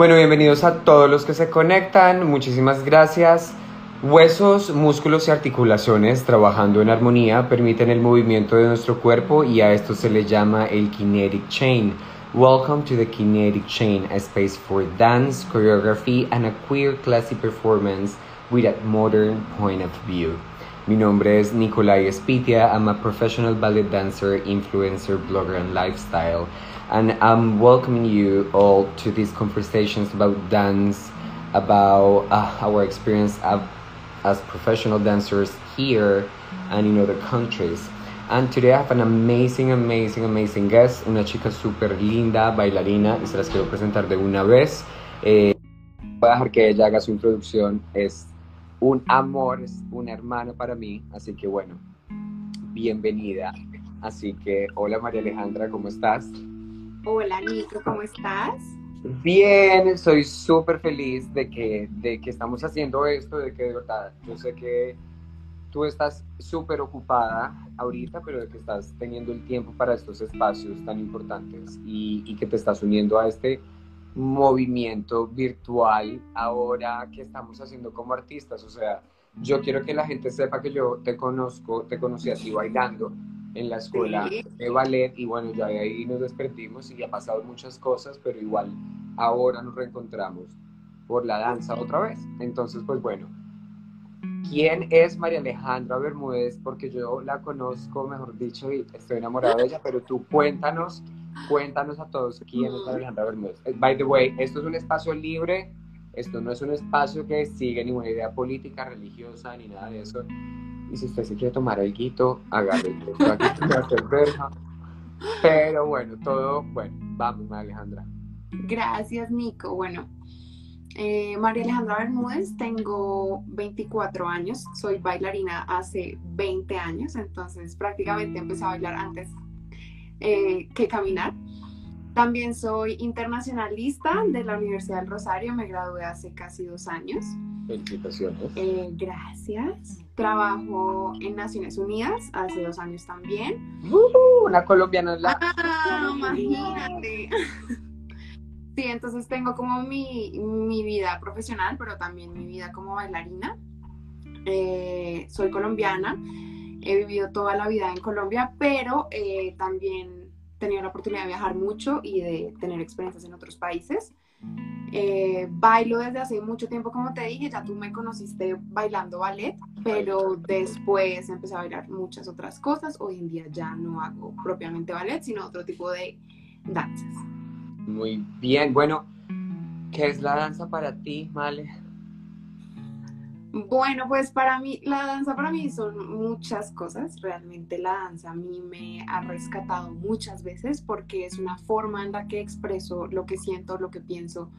Bueno, bienvenidos a todos los que se conectan. Muchísimas gracias. Huesos, músculos y articulaciones trabajando en armonía permiten el movimiento de nuestro cuerpo y a esto se le llama el kinetic chain. Welcome to the Kinetic Chain, a space for dance, choreography, and a queer classy performance with a modern point of view. Mi nombre es Nicolai Espitia. I'm a professional ballet dancer, influencer, blogger, and lifestyle. And I'm welcoming you all to these conversations about dance, about uh, our experience of, as professional dancers here and in other countries. And today I have an amazing, amazing, amazing guest, una chica súper linda, bailarina, y se las quiero presentar de una vez. Eh, voy a dejar que ella haga su introducción. Es un amor, es un hermano para mí, así que bueno, bienvenida. Así que, hola María Alejandra, ¿cómo estás? Hola Nico, ¿cómo estás? Bien, soy súper feliz de que, de que estamos haciendo esto, de que de verdad, yo sé que tú estás súper ocupada ahorita, pero de que estás teniendo el tiempo para estos espacios tan importantes y, y que te estás uniendo a este movimiento virtual ahora que estamos haciendo como artistas. O sea, yo quiero que la gente sepa que yo te conozco, te conocí así bailando en la escuela de ballet y bueno, ya de ahí nos desperdimos y ha pasado muchas cosas, pero igual ahora nos reencontramos por la danza otra vez. Entonces, pues bueno, ¿quién es María Alejandra Bermúdez? Porque yo la conozco, mejor dicho, y estoy enamorado de ella, pero tú cuéntanos Cuéntanos a todos quién es Alejandra Bermúdez. Eh, by the way, esto es un espacio libre, esto no es un espacio que sigue ninguna idea política, religiosa, ni nada de eso. Y si usted se quiere tomar el guito, el Pero bueno, todo, bueno, vamos, Alejandra. Gracias, Nico. Bueno, eh, María Alejandra Bermúdez, tengo 24 años, soy bailarina hace 20 años, entonces prácticamente empecé a bailar antes eh, que caminar. También soy internacionalista de la Universidad del Rosario, me gradué hace casi dos años. Felicitaciones. Eh, gracias. Trabajo en Naciones Unidas hace dos años también. Uh, una colombiana la... Ah, imagínate. Sí, entonces tengo como mi, mi, vida profesional, pero también mi vida como bailarina. Eh, soy colombiana he vivido toda la vida en Colombia, pero eh, también he tenido la oportunidad de viajar mucho y de tener experiencias en otros países. Eh, bailo desde hace mucho tiempo, como te dije, ya tú me conociste bailando ballet, pero después empecé a bailar muchas otras cosas. Hoy en día ya no hago propiamente ballet, sino otro tipo de danzas. Muy bien, bueno, ¿qué es la danza para ti, Male? Bueno, pues para mí, la danza para mí son muchas cosas. Realmente la danza a mí me ha rescatado muchas veces porque es una forma en la que expreso lo que siento, lo que pienso.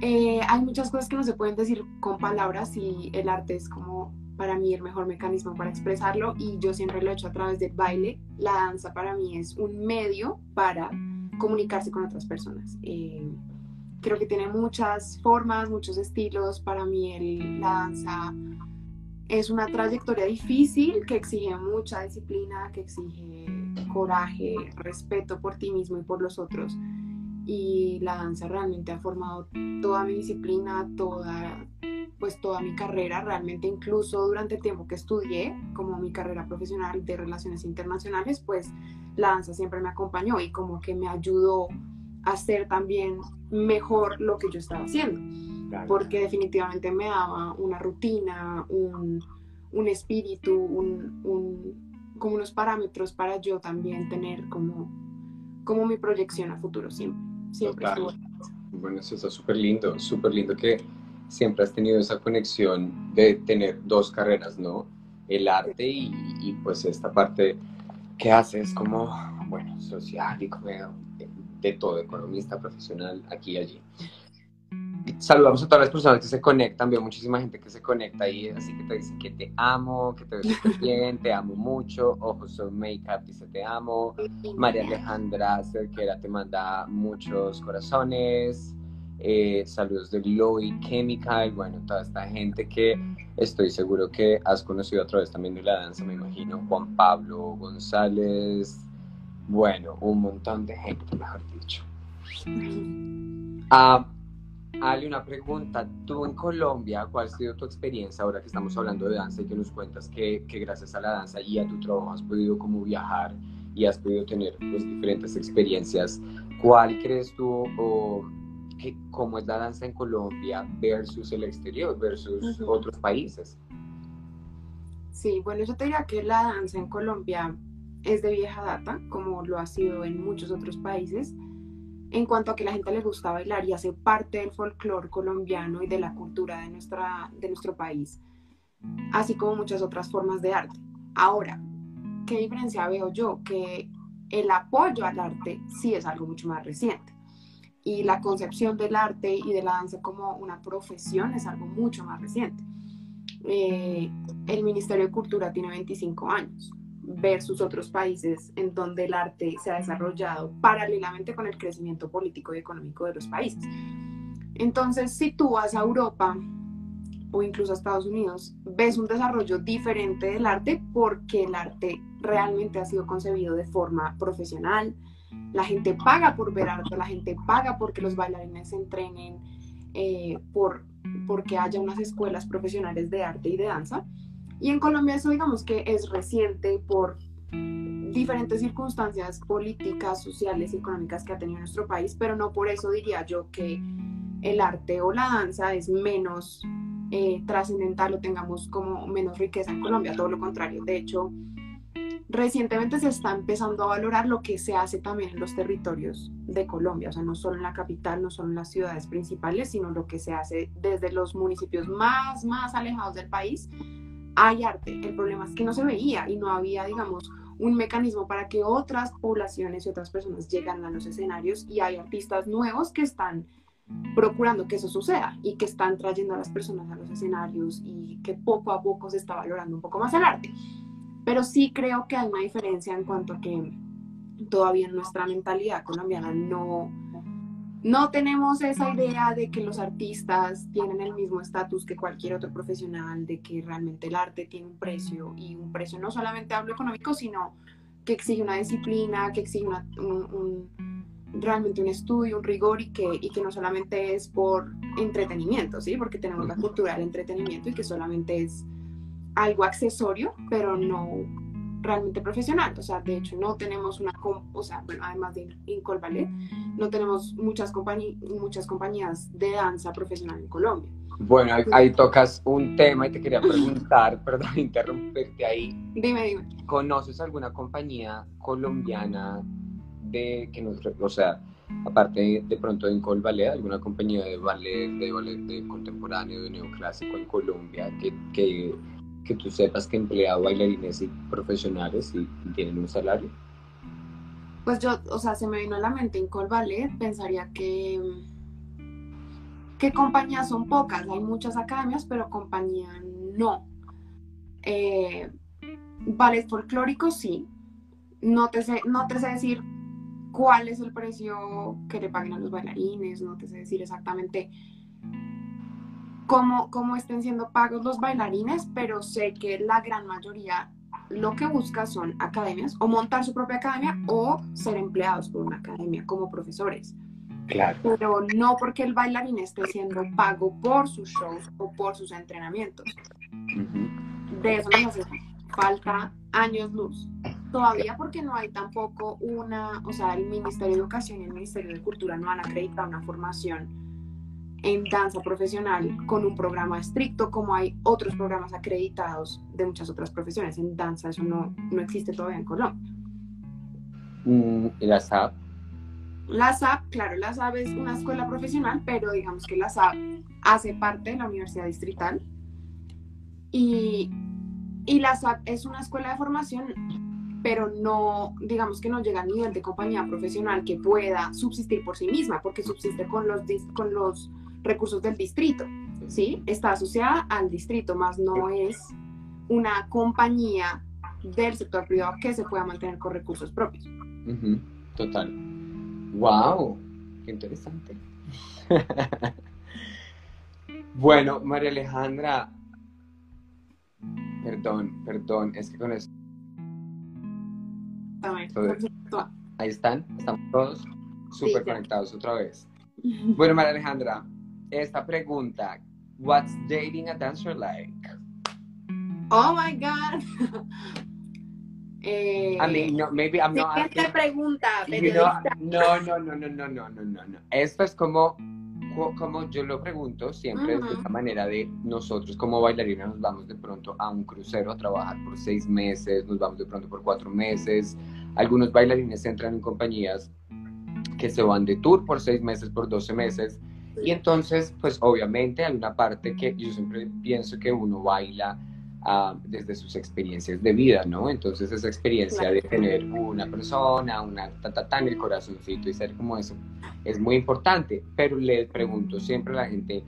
Eh, hay muchas cosas que no se pueden decir con palabras y el arte es como para mí el mejor mecanismo para expresarlo y yo siempre lo he hecho a través del baile. La danza para mí es un medio para comunicarse con otras personas. Eh, creo que tiene muchas formas, muchos estilos. Para mí la danza es una trayectoria difícil que exige mucha disciplina, que exige coraje, respeto por ti mismo y por los otros. Y la danza realmente ha formado toda mi disciplina, toda, pues toda mi carrera, realmente incluso durante el tiempo que estudié, como mi carrera profesional de relaciones internacionales, pues la danza siempre me acompañó y como que me ayudó hacer también mejor lo que yo estaba haciendo. Porque definitivamente me daba una rutina, un, un espíritu, un, un, como unos parámetros para yo también tener como, como mi proyección a futuro siempre. siempre bueno, eso está súper lindo, súper lindo que siempre has tenido esa conexión de tener dos carreras, ¿no? El arte y, y pues esta parte que haces como, bueno, social y como de todo, economista, profesional, aquí y allí. Saludamos a todas las personas que se conectan, veo muchísima gente que se conecta ahí, así que te dicen que te amo, que te ves bien, te amo mucho. Ojos son Makeup dice te amo. María Alejandra Cerquera te manda muchos corazones. Eh, saludos de Lloyd Chemical, bueno, toda esta gente que estoy seguro que has conocido a través también de la danza, me imagino, Juan Pablo González, bueno, un montón de gente, mejor dicho. Ah, Ale, una pregunta. Tú en Colombia, ¿cuál ha sido tu experiencia ahora que estamos hablando de danza y que nos cuentas que, que gracias a la danza y a tu trabajo has podido como viajar y has podido tener pues, diferentes experiencias? ¿Cuál crees tú o que, cómo es la danza en Colombia versus el exterior, versus otros países? Sí, bueno, yo te diría que la danza en Colombia es de vieja data, como lo ha sido en muchos otros países en cuanto a que la gente le gusta bailar y hace parte del folclore colombiano y de la cultura de, nuestra, de nuestro país, así como muchas otras formas de arte. Ahora, ¿qué diferencia veo yo? Que el apoyo al arte sí es algo mucho más reciente y la concepción del arte y de la danza como una profesión es algo mucho más reciente. Eh, el Ministerio de Cultura tiene 25 años versus otros países en donde el arte se ha desarrollado paralelamente con el crecimiento político y económico de los países. Entonces, si tú vas a Europa o incluso a Estados Unidos, ves un desarrollo diferente del arte porque el arte realmente ha sido concebido de forma profesional. La gente paga por ver arte, la gente paga porque los bailarines se entrenen, eh, por, porque haya unas escuelas profesionales de arte y de danza. Y en Colombia eso digamos que es reciente por diferentes circunstancias políticas, sociales y económicas que ha tenido nuestro país, pero no por eso diría yo que el arte o la danza es menos eh, trascendental o tengamos como menos riqueza en Colombia, todo lo contrario. De hecho, recientemente se está empezando a valorar lo que se hace también en los territorios de Colombia, o sea, no solo en la capital, no solo en las ciudades principales, sino lo que se hace desde los municipios más, más alejados del país hay arte. El problema es que no se veía y no había, digamos, un mecanismo para que otras poblaciones y otras personas llegaran a los escenarios y hay artistas nuevos que están procurando que eso suceda y que están trayendo a las personas a los escenarios y que poco a poco se está valorando un poco más el arte. Pero sí creo que hay una diferencia en cuanto a que todavía nuestra mentalidad colombiana no, no tenemos esa idea de que los artistas tienen el mismo estatus que cualquier otro profesional, de que realmente el arte tiene un precio y un precio no solamente hablo económico, sino que exige una disciplina, que exige un, realmente un estudio, un rigor y que, y que no solamente es por entretenimiento, ¿sí? Porque tenemos la cultura del entretenimiento y que solamente es algo accesorio, pero no realmente profesional. O sea, de hecho, no tenemos una, o sea, bueno, además de Incol Ballet, no tenemos muchas, muchas compañías de danza profesional en Colombia. Bueno, ahí, tocas un tema y te quería preguntar, perdón, interrumpirte ahí. Dime, dime. ¿Conoces alguna compañía colombiana de que nos, o sea, aparte de pronto de Incol Ballet, alguna compañía de ballet, de ballet de contemporáneo, de neoclásico en Colombia que, que que tú sepas que emplea bailarines y profesionales y, tienen un salario? Pues yo, o sea, se me vino a la mente en Col Ballet, pensaría que que compañías son pocas, hay muchas academias, pero compañía no. Eh, ballet folclórico sí. No te, sé, no te sé decir cuál es el precio que le paguen a los bailarines, no te sé decir exactamente cómo, estén siendo pagos los bailarines, pero sé que la gran mayoría lo que busca son academias o montar su propia academia o ser empleados por una academia como profesores. Claro. Pero no porque el bailarín esté siendo pago por sus shows o por sus entrenamientos. De eso nos hace falta años luz. Todavía porque no hay tampoco una, o sea, el Ministerio de Educación y el Ministerio de Cultura no han acreditado una formación en danza profesional con un programa estricto como hay otros programas acreditados de muchas otras profesiones. En danza eso no, no existe todavía en Colombia. Mm, ¿Y la SAP? La SAP, claro, la SAP es una escuela profesional, pero digamos que la SAP hace parte de la Universidad Distrital y, y la SAP es una escuela de formación, pero no, digamos que no llega a nivel de compañía profesional que pueda subsistir por sí misma, porque subsiste con los, con los recursos del distrito, ¿sí? Está asociada al distrito, más no es una compañía del sector privado que se pueda mantener con recursos propios. Total. ¡Wow! ¡Qué interesante! bueno, María Alejandra, perdón, perdón, es que con eso... Ahí están, estamos todos súper conectados otra vez. Bueno, María Alejandra, esta pregunta, what's dating a dancer like? Oh my God. Eh, I mean, no, maybe I'm not asking, pregunta, you know, no, no, no, no, no, no, no, no, no. Esto es como, como yo lo pregunto siempre de esta manera de nosotros como bailarinas nos vamos de pronto a un crucero a trabajar por seis meses, nos vamos de pronto por cuatro meses. Algunos bailarines entran en compañías que se van de tour por seis meses, por doce meses. Y entonces, pues obviamente hay una parte que yo siempre pienso que uno baila desde sus experiencias de vida, ¿no? Entonces esa experiencia de tener una persona, una ta, en el corazoncito y ser como eso es muy importante, pero le pregunto siempre a la gente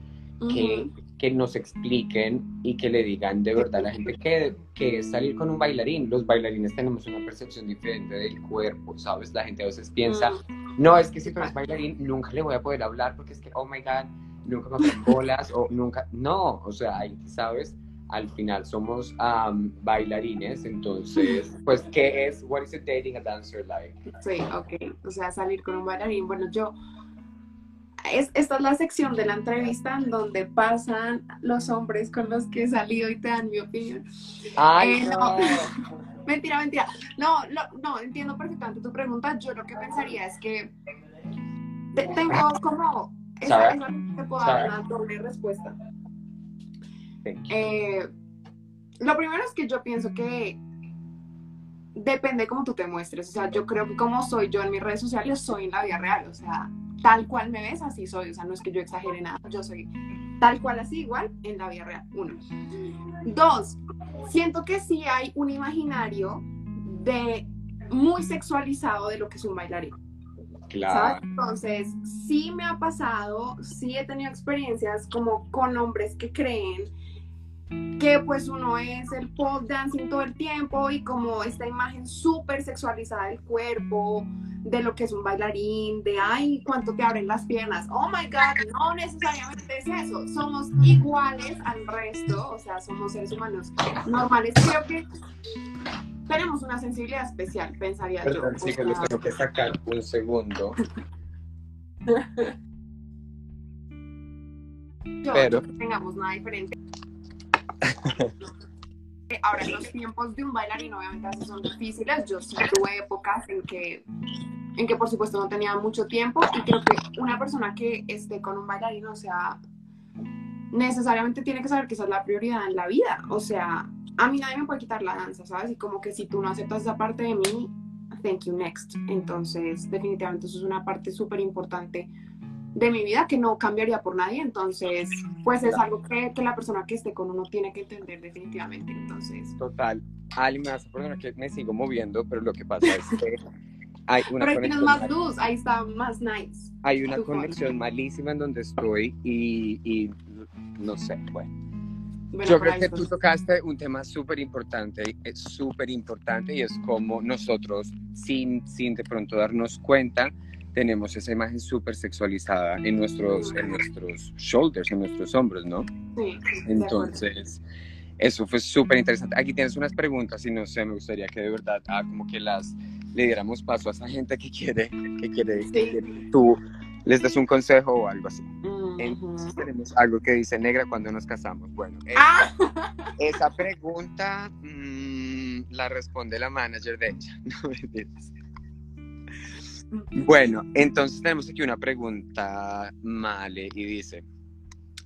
que, que nos expliquen y que le digan de verdad a la gente que, que es salir con un bailarín. Los bailarines tenemos una percepción diferente del cuerpo, ¿sabes? La gente a veces piensa, no, es que si tú eres bailarín nunca le voy a poder hablar porque es que, oh my God, nunca me hacen bolas o nunca, no, o sea, ahí, ¿sabes? al final somos bailarines, entonces, pues, ¿qué es, what is dating a dancer like? Sí, ok, o sea, salir con un bailarín, bueno, yo, es, esta es la sección de la entrevista en donde pasan los hombres con los que he salido y te dan mi opinión. Ay, eh, no. mentira, mentira. No, no, entiendo perfectamente tu pregunta. Yo lo que pensaría es que tengo como esa, esa te puedo dar una doble respuesta. Eh, lo primero es que yo pienso que depende cómo tú te muestres. O sea, yo creo que como soy yo en mis redes sociales, soy en la vida real. O sea, tal cual me ves, así soy. O sea, no es que yo exagere nada. Yo soy tal cual así, igual en la vida real. Uno. Dos, siento que sí hay un imaginario de muy sexualizado de lo que es un bailarín. Claro. Entonces, sí me ha pasado, sí he tenido experiencias como con hombres que creen que pues uno es el pop dancing todo el tiempo y como esta imagen súper sexualizada del cuerpo, de lo que es un bailarín, de ay, cuánto te abren las piernas. Oh my God, no necesariamente es eso. Somos iguales al resto, o sea, somos seres humanos normales. Creo que tenemos una sensibilidad especial, pensaría yo. Sí, que les tengo que sacar un segundo. Pero tengamos nada diferente. Ahora, los tiempos de un bailarín obviamente son difíciles. Yo sí tuve épocas en que, en que por supuesto no tenía mucho tiempo y creo que una persona que esté con un bailarín, o sea, necesariamente tiene que saber que esa es la prioridad en la vida. O sea, a mí nadie me puede quitar la danza, ¿sabes? Y como que si tú no aceptas esa parte de mí, thank you next. Entonces, definitivamente eso es una parte súper importante de mi vida que no cambiaría por nadie, entonces pues es algo que, que, la persona que esté con uno tiene que entender definitivamente, entonces. Total. Ali, me vas a que me sigo moviendo, pero lo que pasa es que hay una pero conexión más luz, ahí está más nice. Hay una conexión malísima en donde estoy y, y no sé, bueno. Yo creo que tú tocaste un tema súper importante, es súper importante y es como nosotros, sin, sin de pronto darnos cuenta, tenemos esa imagen súper sexualizada en nuestros, en nuestros shoulders, en nuestros hombros, ¿no? Sí. Entonces, eso fue súper interesante. Aquí tienes unas preguntas y no sé, me gustaría que de verdad, ah, como que las le diéramos paso a esa gente que quiere, que quiere que tú les des un consejo o algo así. Entonces tenemos algo que dice negra cuando nos casamos. Bueno, esa, esa pregunta mmm, la responde la manager de ella. No me bueno, entonces tenemos aquí una pregunta, Male, y dice,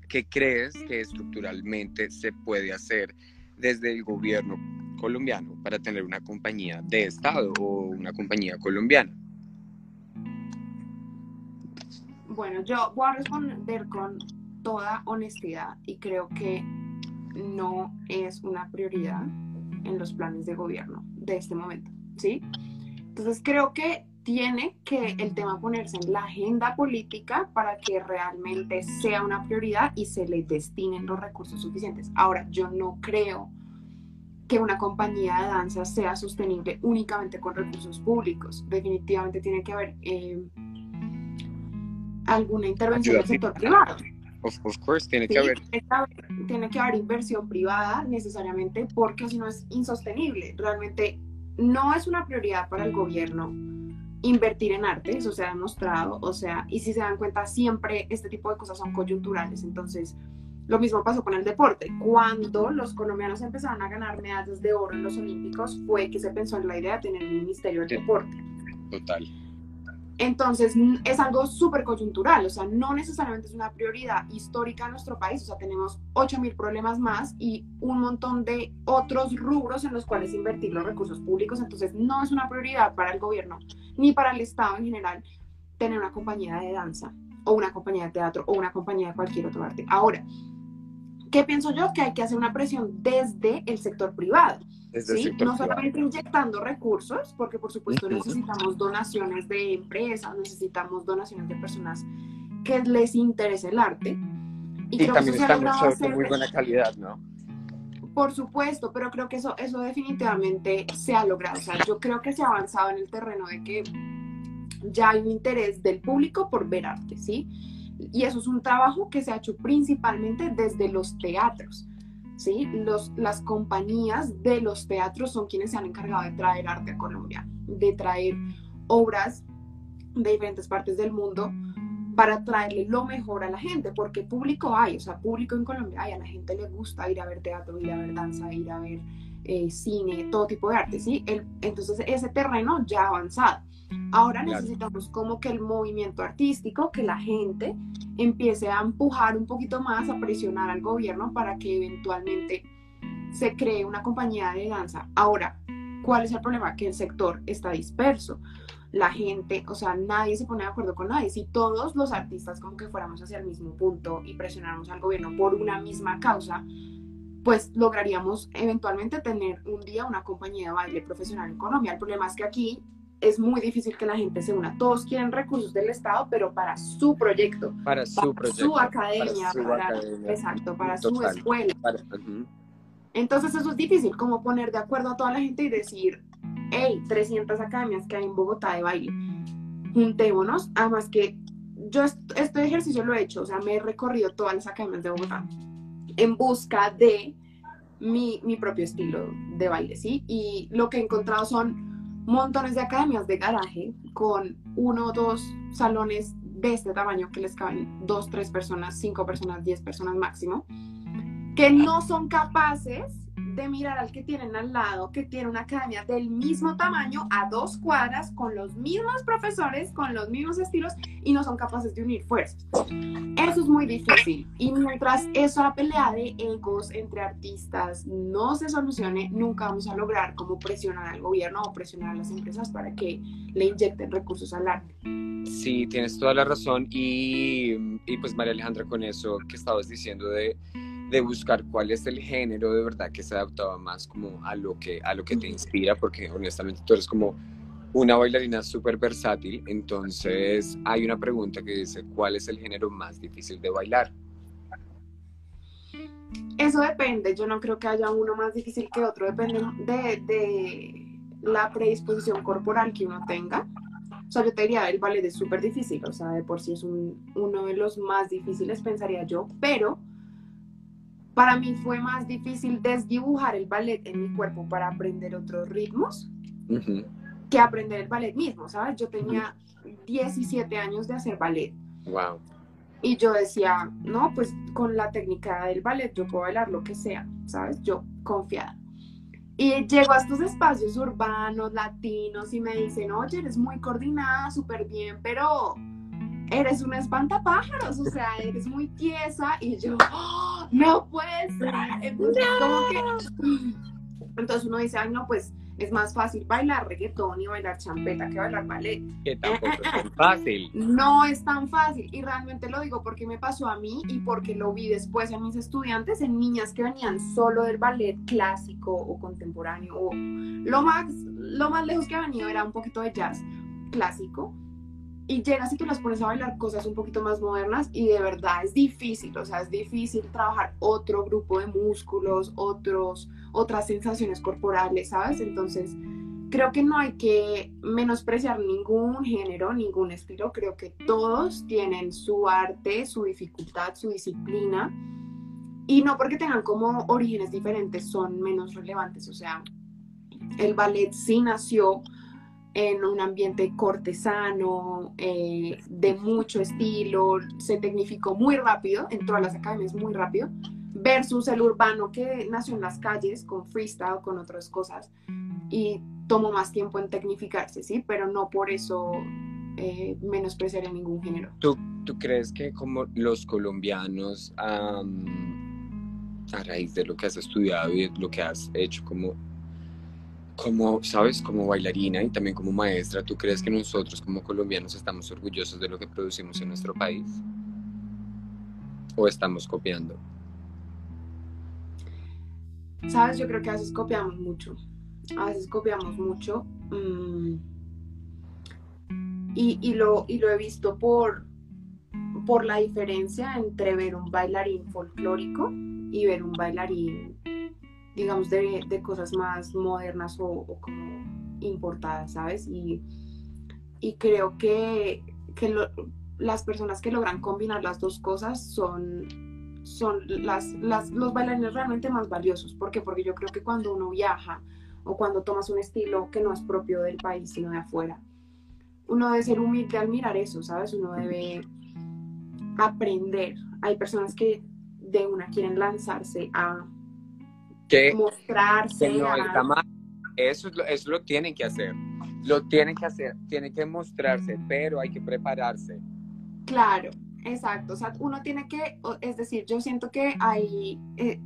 ¿qué crees que estructuralmente se puede hacer desde el gobierno colombiano para tener una compañía de Estado o una compañía colombiana? Bueno, yo voy a responder con toda honestidad y creo que no es una prioridad en los planes de gobierno de este momento, ¿sí? Entonces creo que tiene que el tema ponerse en la agenda política para que realmente sea una prioridad y se le destinen los recursos suficientes. Ahora, yo no creo que una compañía de danza sea sostenible únicamente con recursos públicos. Definitivamente tiene que haber eh, alguna intervención del sector privado. Of, course, tiene que haber. Tiene que haber inversión privada necesariamente porque si no es insostenible. Realmente no es una prioridad para el gobierno invertir en arte, eso se ha demostrado, o sea, y si se dan cuenta, siempre este tipo de cosas son coyunturales, entonces lo mismo pasó con el deporte. Cuando los colombianos empezaron a ganar medallas de oro en los Olímpicos, fue que se pensó en la idea de tener un ministerio del deporte. Total. Entonces, es algo súper coyuntural, o sea, no necesariamente es una prioridad histórica en nuestro país, o sea, tenemos 8.000 problemas más y un montón de otros rubros en los cuales invertir los recursos públicos, entonces no es una prioridad para el gobierno ni para el Estado en general tener una compañía de danza o una compañía de teatro o una compañía de cualquier otro arte. Ahora, ¿qué pienso yo? Que hay que hacer una presión desde el sector privado no solamente inyectando recursos, porque por supuesto necesitamos donaciones de empresas, necesitamos donaciones de personas que les interese el arte. Y, también estamos de muy buena calidad, ¿no? Por supuesto, pero creo que eso, eso definitivamente se ha logrado. O sea, yo creo que se ha avanzado en el terreno de que ya hay un interés del público por ver arte, ¿sí? Y eso es un trabajo que se ha hecho principalmente desde los teatros. ¿Sí? Los, las compañías de los teatros son quienes se han encargado de traer arte a Colombia, de traer obras de diferentes partes del mundo para traerle lo mejor a la gente, porque público hay, o sea, público en Colombia hay, a la gente le gusta ir a ver teatro, ir a ver danza, ir a ver eh, cine, todo tipo de arte, ¿sí? entonces ese terreno ya ha avanzado. Ahora necesitamos como que el movimiento artístico, que la gente empiece a empujar un poquito más, a presionar al gobierno para que eventualmente se cree una compañía de danza. Ahora, ¿cuál es el problema? Que el sector está disperso. La gente, o sea, nadie se pone de acuerdo con nadie. Si todos los artistas como que fuéramos hacia el mismo punto y presionáramos al gobierno por una misma causa, pues lograríamos eventualmente tener un día una compañía de baile profesional en Colombia. El problema es que aquí es muy difícil que la gente se una. Todos quieren recursos del Estado, pero para su proyecto, para su, proyecto, su academia, para, exacto, para su escuela. Entonces eso es difícil, como poner de acuerdo a toda la gente y decir, hey, 300 academias que hay en Bogotá de baile, juntémonos. Además que yo este ejercicio lo he hecho, o sea, me he recorrido todas las academias de Bogotá en busca de mi, mi propio estilo de baile, ¿sí? Y lo que he encontrado son montones de academias de garaje con uno o dos salones de este tamaño que les caben dos, tres personas, cinco personas, diez personas máximo, que no son capaces de mirar al que tienen al lado, que tiene una academia del mismo tamaño, a dos cuadras, con los mismos profesores, con los mismos estilos, y no son capaces de unir fuerzas. Eso es muy difícil. Y mientras esa pelea de egos entre artistas no se solucione, nunca vamos a lograr como presionar al gobierno o presionar a las empresas para que le inyecten recursos al arte. Sí, tienes toda la razón. Y, y pues María Alejandra, con eso que estabas diciendo de de buscar cuál es el género de verdad que se adaptaba más como a lo que, a lo que te inspira, porque honestamente tú eres como una bailarina súper versátil, entonces hay una pregunta que dice, ¿cuál es el género más difícil de bailar? Eso depende, yo no creo que haya uno más difícil que otro, depende de, de la predisposición corporal que uno tenga. O sea, yo te diría, el ballet es súper difícil, o sea, de por sí es un, uno de los más difíciles, pensaría yo, pero para mí fue más difícil desdibujar el ballet en mi cuerpo para aprender otros ritmos que aprender el ballet mismo, ¿sabes? Yo tenía 17 años de hacer ballet. Wow. Y yo decía, no, pues con la técnica del ballet yo puedo bailar lo que sea, ¿sabes? Yo confiada. Y llego a estos espacios urbanos, latinos, y me dicen, oye, eres muy coordinada, súper bien, pero eres una espantapájaros, o sea, eres muy tiesa y yo, ¡Oh, no puede ser. Entonces, entonces uno dice, ay, no, pues es más fácil bailar reggaetón y bailar champeta que bailar ballet. Que tampoco es tan fácil. No es tan fácil y realmente lo digo porque me pasó a mí y porque lo vi después en mis estudiantes, en niñas que venían solo del ballet clásico o contemporáneo o lo más, lo más lejos que ha venido era un poquito de jazz clásico y llegas y tú las pones a bailar cosas un poquito más modernas y de verdad es difícil, o sea, es difícil trabajar otro grupo de músculos, otros, otras sensaciones corporales, ¿sabes? Entonces, creo que no hay que menospreciar ningún género, ningún estilo, creo que todos tienen su arte, su dificultad, su disciplina, y no porque tengan como orígenes diferentes son menos relevantes, o sea, el ballet sí nació en un ambiente cortesano, eh, de mucho estilo, se tecnificó muy rápido, en todas las academias muy rápido, versus el urbano que nació en las calles con freestyle, con otras cosas, y tomó más tiempo en tecnificarse, ¿sí? Pero no por eso eh, menospreciar en ningún género. ¿Tú, ¿Tú, crees que como los colombianos, a raíz de lo que has estudiado y lo que has hecho como como, sabes, como bailarina y también como maestra, ¿tú crees que nosotros como colombianos estamos orgullosos de lo que producimos en nuestro país? ¿O estamos copiando? Sabes, yo creo que a veces copiamos mucho. A veces copiamos mucho. Mm, y, y, lo, y lo he visto por, por la diferencia entre ver un bailarín folclórico y ver un bailarín digamos, de, de cosas más modernas o, como importadas, ¿sabes? Y, y creo que, que las personas que logran combinar las dos cosas son, son las, las, los bailarines realmente más valiosos. ¿Por qué? Porque yo creo que cuando uno viaja o cuando tomas un estilo que no es propio del país, sino de afuera, uno debe ser humilde al mirar eso, ¿sabes? Uno debe aprender. Hay personas que de una quieren lanzarse a que mostrarse. no está mal. Eso, eso lo tienen que hacer. Lo tienen que hacer, tienen que mostrarse, pero hay que prepararse. Claro, exacto. O sea, uno tiene que, es decir, yo siento que hay, eh,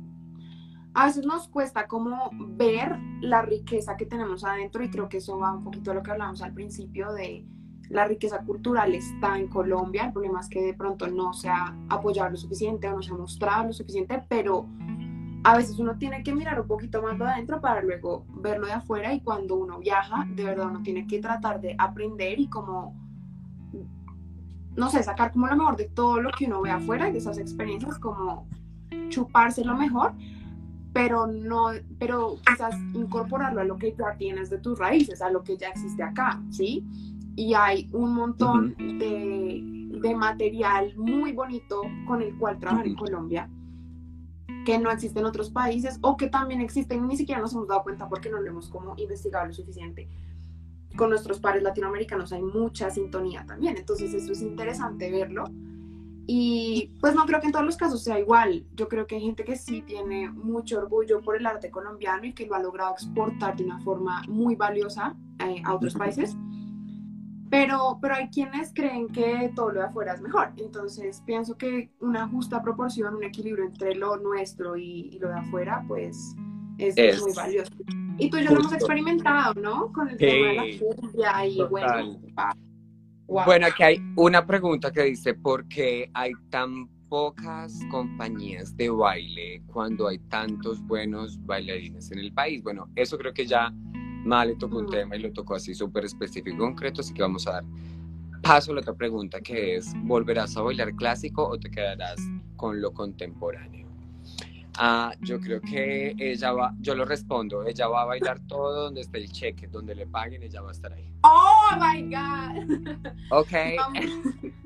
a veces nos cuesta como ver la riqueza que tenemos adentro y creo que eso va un poquito a lo que hablamos al principio de la riqueza cultural está en Colombia. El problema es que de pronto no se ha apoyado lo suficiente o no se ha mostrado lo suficiente, pero a veces uno tiene que mirar un poquito más de adentro para luego verlo de afuera y cuando uno viaja, de verdad uno tiene que tratar de aprender y como, no sé, sacar como lo mejor de todo lo que uno ve afuera y de esas experiencias, como chuparse lo mejor, pero no, pero quizás incorporarlo a lo que ya tienes de tus raíces, a lo que ya existe acá, ¿sí? Y hay un montón de, de, material muy bonito con el cual trabajar en Colombia que no existen en otros países o que también existen y ni siquiera nos hemos dado cuenta porque no lo hemos como investigado lo suficiente. Con nuestros pares latinoamericanos hay mucha sintonía también, entonces eso es interesante verlo. Y pues no creo que en todos los casos sea igual. Yo creo que hay gente que sí tiene mucho orgullo por el arte colombiano y que lo ha logrado exportar de una forma muy valiosa eh, a otros países pero, pero hay quienes creen que todo lo de afuera es mejor. Entonces pienso que una justa proporción, un equilibrio entre lo nuestro y, lo de afuera, pues es, muy valioso. Y tú y yo lo hemos experimentado, ¿no? Con el tema de la cumbia y bueno. Bueno, aquí hay una pregunta que dice, ¿por qué hay tan pocas compañías de baile cuando hay tantos buenos bailarines en el país? Bueno, eso creo que ya Mal le tocó un tema y lo tocó así súper específico y concreto, así que vamos a dar paso a la otra pregunta que es, ¿volverás a bailar clásico o te quedarás con lo contemporáneo? Ah, yo creo que ella va, yo lo respondo, ella va a bailar todo donde esté el cheque, donde le paguen, ella va a estar ahí. Oh my God. Ok.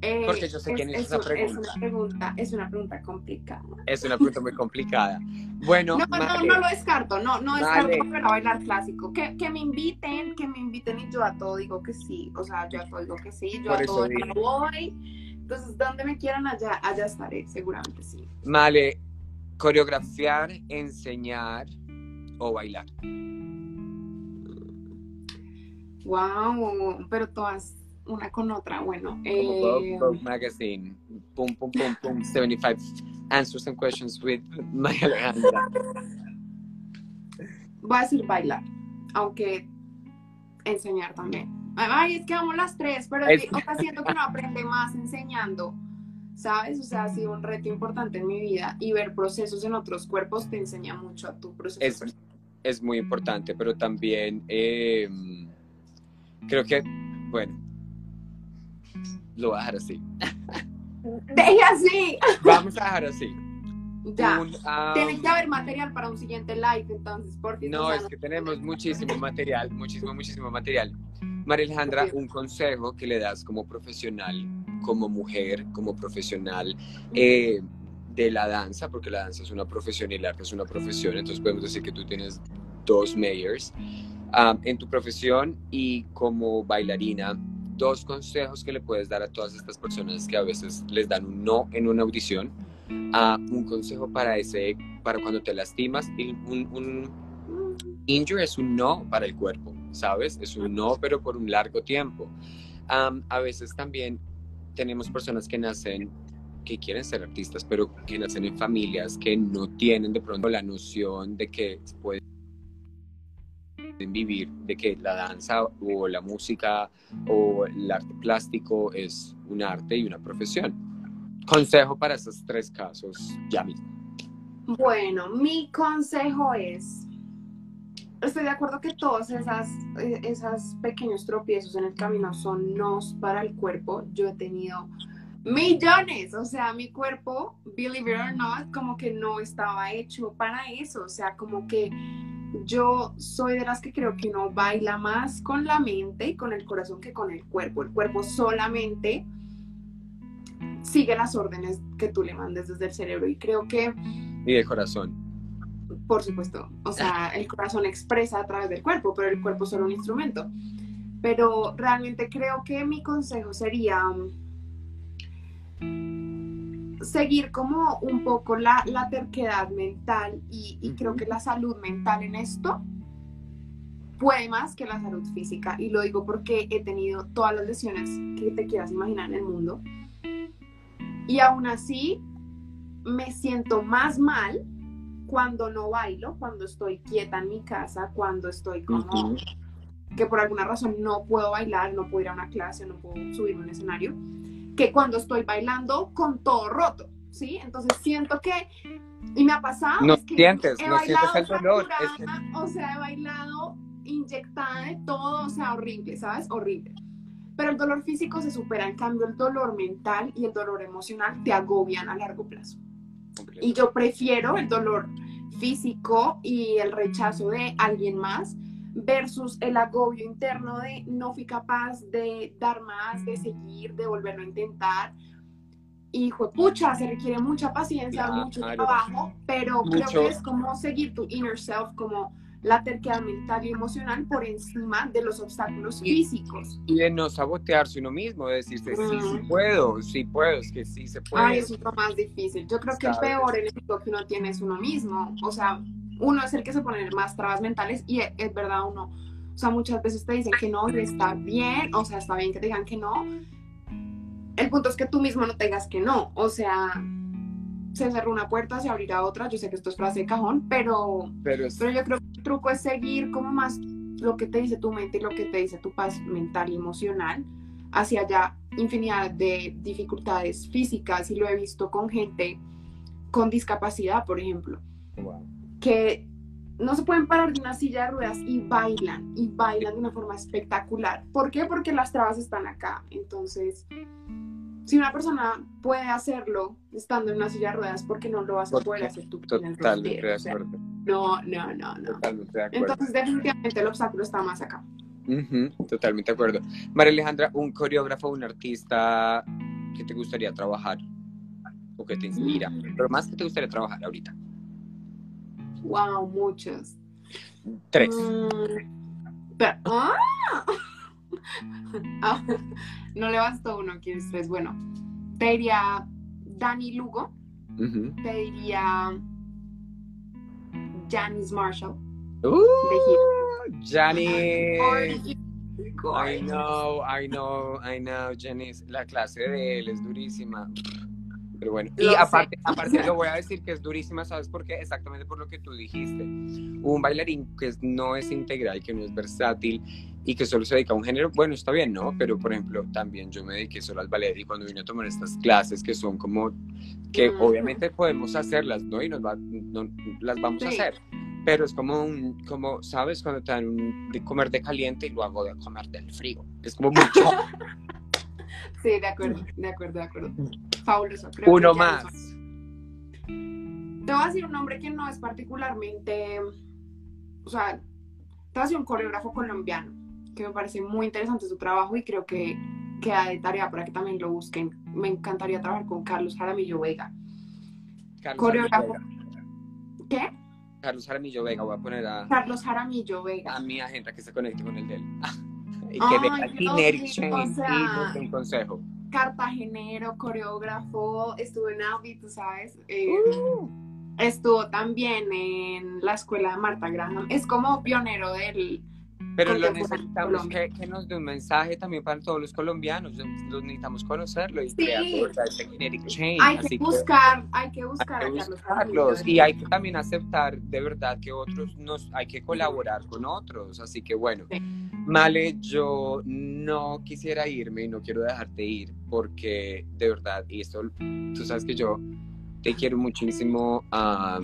Eh, Porque yo sé quién es, esa pregunta. Es una pregunta. Es una pregunta complicada. Es una pregunta muy complicada. Bueno, no, no, no lo descarto, no, no descarto para bailar clásico. Que, que, me inviten, que me inviten y yo a todo digo que sí. O sea, yo a todo digo que sí, yo a todo voy. Entonces, donde me quieran, allá, allá estaré, seguramente sí. Vale, coreografiar, enseñar o bailar. Wow, pero todas una con otra. Bueno, eh, Vogue, Magazine, pum, pum, pum, pum, 75 answers and questions with Maya Alejandra. Voy a decir bailar, aunque enseñar también. Ay, es que vamos las tres, pero es... está siento que no aprende más enseñando, ¿sabes? O sea, ha sido un reto importante en mi vida y ver procesos en otros cuerpos te enseña mucho a tu proceso. Es, es muy importante, pero también eh, creo que, bueno, lo voy a dejar así. Deje así. Vamos a dejar así. Ya. Tiene que haber material para un siguiente live, entonces, por No, es que tenemos muchísimo material, muchísimo, muchísimo material. María Alejandra, un consejo que le das como profesional, como mujer, como profesional eh, de la danza, porque la danza es una profesión y el arte es una profesión, entonces podemos decir que tú tienes dos mayors. Ah, en tu profesión y como bailarina, dos consejos que le puedes dar a todas estas personas que a veces les dan un no en una audición. Ah, un consejo para ese, para cuando te lastimas, un, un injury es un no para el cuerpo, ¿sabes? Es un no, pero por un largo tiempo. a veces también tenemos personas que nacen que quieren ser artistas, pero que nacen en familias que no tienen de pronto la noción de que pueden vivir, de que la danza o la música o el arte plástico es un arte y una profesión. Consejo para esos tres casos, Yami. Bueno, mi consejo es, estoy de acuerdo que todos esas, eh, esos pequeños tropiezos en el camino son nos para el cuerpo. Yo he tenido millones, o sea, mi cuerpo, believe it or not, como que no estaba hecho para eso, o sea, como que yo soy de las que creo que uno baila más con la mente y con el corazón que con el cuerpo. El cuerpo solamente sigue las órdenes que tú le mandes desde el cerebro y creo que... Y el corazón. Por supuesto, o sea, el corazón expresa a través del cuerpo, pero el cuerpo es solo un instrumento. Pero realmente creo que mi consejo sería seguir como un poco la, terquedad mental y, creo que la salud mental en esto puede más que la salud física. Y lo digo porque he tenido todas las lesiones que te quieras imaginar en el mundo. Y aún así me siento más mal cuando no bailo, cuando estoy quieta en mi casa, cuando estoy como que por alguna razón no puedo bailar, no puedo ir a una clase, no puedo subir a un escenario que cuando estoy bailando con todo roto, ¿sí? Entonces siento que, y me ha pasado, no sientes, no sientes el dolor. O sea, he bailado inyectada de todo, o sea, horrible, ¿sabes? Horrible. Pero el dolor físico se supera, en cambio el dolor mental y el dolor emocional te agobian a largo plazo. Y yo prefiero el dolor físico y el rechazo de alguien más versus el agobio interno de no fui capaz de dar más, de seguir, de volverlo a intentar. Hijo, pucha, se requiere mucha paciencia, mucho trabajo, pero creo que es como seguir tu inner self, como la terquedad mental y emocional por encima de los obstáculos físicos. Y de no sabotearse uno mismo, de decirse, sí, sí puedo, sí puedo, es que sí se puede. Ay, es lo más difícil. Yo creo que el peor enemigo que uno tiene es uno mismo. O sea, uno es el que se pone más trabas mentales y es, verdad uno, o sea, muchas veces te dicen que no, está bien, o sea, está bien que te digan que no. El punto es que tú mismo no te digas que no, o sea, se cerró una puerta, se abrirá otra, yo sé que esto es frase de cajón, pero, pero, pero yo creo que el truco es seguir como más lo que te dice tu mente y lo que te dice tu paz mental y emocional hacia allá infinidad de dificultades físicas y lo he visto con gente con discapacidad, por ejemplo. Wow que no se pueden parar de una silla de ruedas y bailan, y bailan de una forma espectacular. ¿Por qué? Porque las trabas están acá. Entonces, si una persona puede hacerlo estando en una silla de ruedas, ¿por qué no lo vas a poder hacer tú? Totalmente de acuerdo. no, no, no, no. Totalmente de acuerdo. Entonces, definitivamente el obstáculo está más acá. totalmente de acuerdo. María Alejandra, un coreógrafo, un artista que te gustaría trabajar o que te inspira, pero más que te gustaría trabajar ahorita. Wow, muchos. Tres. Mm, ¡ah! Ah, no le bastó uno, quieres tres. Bueno, te diría Danny Lugo. Te diría Janice Marshall. Uh, Janice. I know, I know, I know, Janice. La clase de él es durísima. Pero bueno, y aparte, aparte lo voy a decir que es durísima, ¿sabes por qué? Exactamente por lo que tú dijiste. Un bailarín que no es integral, que no es versátil y que solo se dedica a un género, bueno, está bien, ¿no? Pero, por ejemplo, también yo me dediqué solo al ballet y cuando vine a tomar estas clases que son como, que obviamente podemos hacerlas, ¿no? Y nos las vamos a hacer. Pero es como un, como, ¿sabes? Cuando te dan un, de comer de caliente y luego de comer del frío. Es como mucho. Sí, de acuerdo, de acuerdo, de acuerdo. Fabuloso. Uno más. Te voy a decir un nombre que no es particularmente, o sea, te voy a decir un coreógrafo colombiano, que me parece muy interesante su trabajo y creo que queda de tarea para que también lo busquen. Me encantaría trabajar con Carlos Jaramillo Vega. Carlos coreógrafo. ¿Qué? Carlos Jaramillo Vega, voy a poner a, Carlos Jaramillo Vega. a mi agenda que se conecte con el de él. y que sí, Change o sea, un consejo. Cartagenero, coreógrafo, estuvo en Audi, tú sabes. eh, Uh. Estuvo también en la escuela de Marta Graham. Es como pionero del. Pero lo necesitamos que, que nos dé un mensaje también para todos los colombianos. Los necesitamos conocerlo y Sí. crear de ese Kinetic Change. Hay que que- buscar, hay que buscar hay que a Carlos buscarlos Jaramillo. y hay que también aceptar de verdad que otros nos hay que colaborar con otros así que bueno Sí. Male yo no quisiera irme y no quiero dejarte ir porque de verdad y esto tú sabes que yo te quiero muchísimo ah,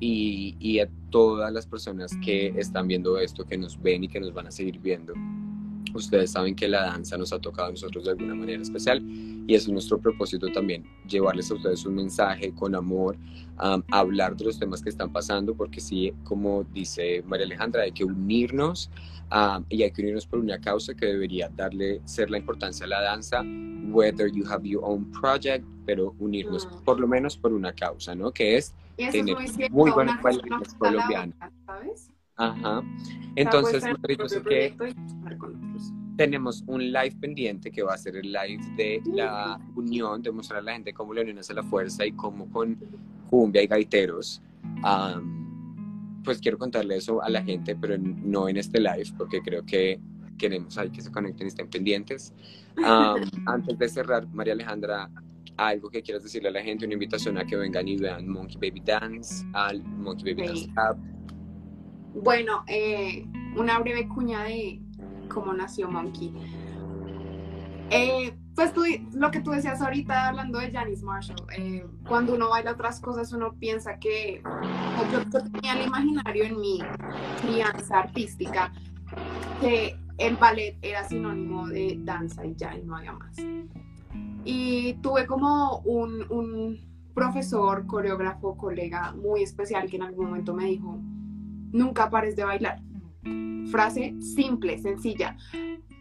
y, y a todas las personas que están viendo esto que nos ven y que nos van a seguir viendo ustedes saben que la danza nos ha tocado a nosotros de alguna manera especial y eso es nuestro propósito también, llevarles a ustedes un mensaje con amor, um, hablar de los temas que están pasando, porque sí, como dice María Alejandra, hay que unirnos um, y hay que unirnos por una causa que debería darle, ser la importancia a la danza, whether you have your own project, pero unirnos Mm. por lo menos por una causa, ¿no? Que es, es muy muy buenos bailarines colombianos. ¿sabes? Ajá. Entonces, Madrid, yo sé que tenemos un live pendiente que va a ser el live de la unión, de mostrar a la gente cómo la unión hace la fuerza y cómo con cumbia y gaiteros. am, pues quiero contarle eso a la gente, pero no en este live, porque creo que queremos ahí que se conecten y estén pendientes. Am, antes de cerrar, María Alejandra, algo que quieras decirle a la gente, una invitación a que vengan y vean Monkey Baby Dance, al Monkey Baby Sí. Dance Club. Bueno, eh, una breve cuña de cómo nació Monkey. Eh, pues tú, lo que tú decías ahorita hablando de Janice Marshall, eh, cuando uno baila otras cosas uno piensa que yo, tenía el imaginario en mi crianza artística que el ballet era sinónimo de danza y ya y no había más. Y tuve como un profesor, coreógrafo, colega muy especial que en algún momento me dijo, nunca pares de bailar. Frase simple, sencilla.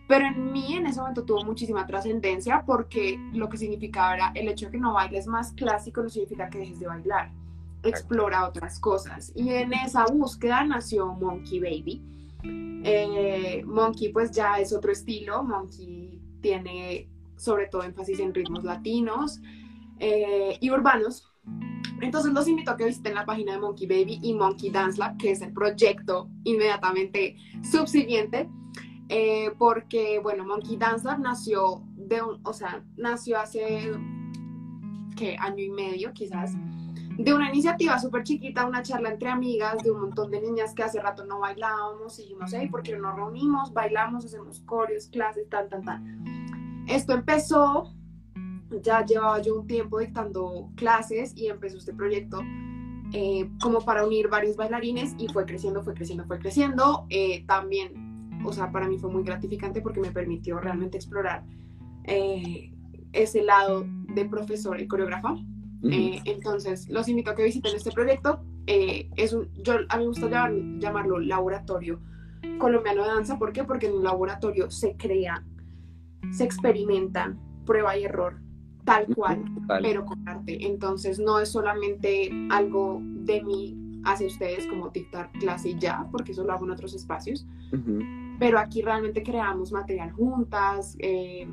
Pero en mí en ese momento tuvo muchísima trascendencia porque lo que significaba era el hecho de que no bailes más clásico no significa que dejes de bailar. Explora otras cosas. Y en esa búsqueda nació Monkey Baby. Eh, Monkey pues ya es otro estilo. Monkey tiene sobre todo énfasis en ritmos latinos eh, y urbanos. Entonces los invito a que visiten la página de Monkey Baby y Monkey Dance Lab, que es el proyecto inmediatamente subsiguiente, eh, porque, bueno, Monkey Dance Lab nació de un, o sea, nació hace, ¿qué? Año y medio quizás, de una iniciativa súper chiquita, una charla entre amigas, de un montón de niñas que hace rato no bailábamos, y dijimos, hey, ¿por qué no nos reunimos? Bailamos, hacemos coreos, clases, tan, tan, tan. Esto empezó ya llevaba yo un tiempo dictando clases y empezó este proyecto eh, como para unir varios bailarines y fue creciendo, fue creciendo, fue creciendo. Eh, también, o sea, para mí fue muy gratificante porque me permitió realmente explorar eh, ese lado de profesor y coreógrafa. Eh, entonces, los invito a que visiten este proyecto. Eh, es un, yo, a mí me gusta llamar- llamarlo laboratorio colombiano de danza. ¿Por qué? Porque en un laboratorio se crea, se experimenta, prueba y error, tal cual, Vale. pero con arte. Entonces, no es solamente algo de mí hacia ustedes como dictar clase y ya, porque eso lo hago en otros espacios Ujú. pero aquí realmente creamos material juntas, eh,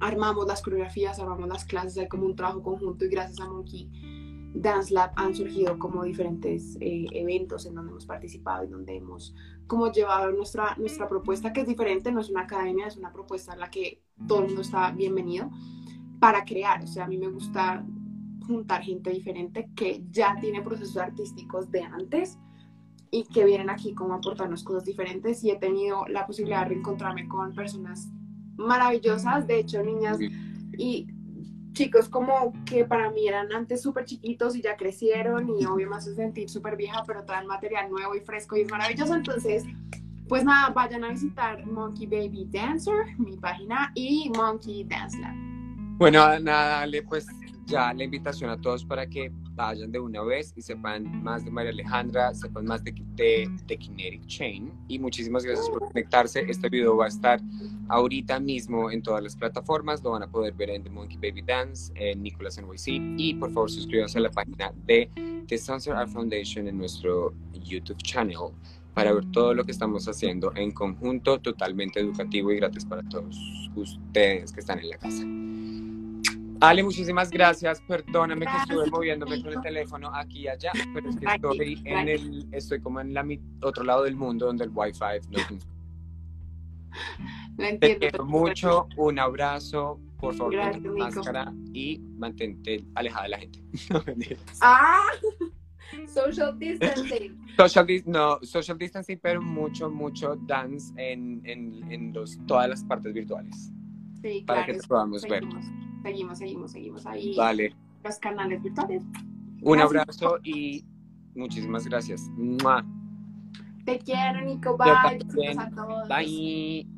armamos las coreografías, armamos las clases, hay como un trabajo conjunto y gracias a Monkey Dance Lab han surgido como diferentes eh, eventos en donde hemos participado y donde hemos como llevado nuestra, nuestra propuesta que es diferente, no es una academia, es una propuesta en la que todo el mundo está bienvenido para crear, o sea, a mí me gusta juntar gente diferente que ya tiene procesos artísticos de antes y que vienen aquí como a aportarnos cosas diferentes y he tenido la posibilidad de reencontrarme con personas maravillosas, de hecho niñas y chicos como que para mí eran antes súper chiquitos y ya crecieron y obvio me hace sentir súper vieja pero traen material nuevo y fresco y es maravilloso. Entonces pues nada vayan a visitar Monkey Baby Dancer mi página y Monkey Dance Lab Bueno, nada, dale pues ya la invitación a todos para que vayan de una vez y sepan más de María Alejandra, sepan más de, de, de Kinetic Chain. Y muchísimas gracias por conectarse. Este video va a estar ahorita mismo en todas las plataformas. Lo van a poder ver en The Monkey Baby Dance, en Nicolas NYC. Y por favor, suscríbanse a la página de The Sunset Art Foundation en nuestro YouTube channel para ver todo lo que estamos haciendo en conjunto, totalmente educativo y gratis para todos ustedes que están en la casa. Ale, muchísimas gracias. Perdóname que estuve moviéndome con el teléfono aquí y allá, pero es que estoy en el, estoy como en la otro lado del mundo donde el Wi-Fi no funciona. Te quiero mucho, un abrazo, por favor, gracias, máscara y mantente alejada de la gente. ah, social distancing. Social, no, social distancing, pero mucho, mucho dance en, en, en los, todas las partes virtuales. Sí, para que te podamos ver seguimos, seguimos, seguimos ahí. Vale. Los canales virtuales. Un abrazo y muchísimas gracias. Te quiero, Nico. Bye. Bye.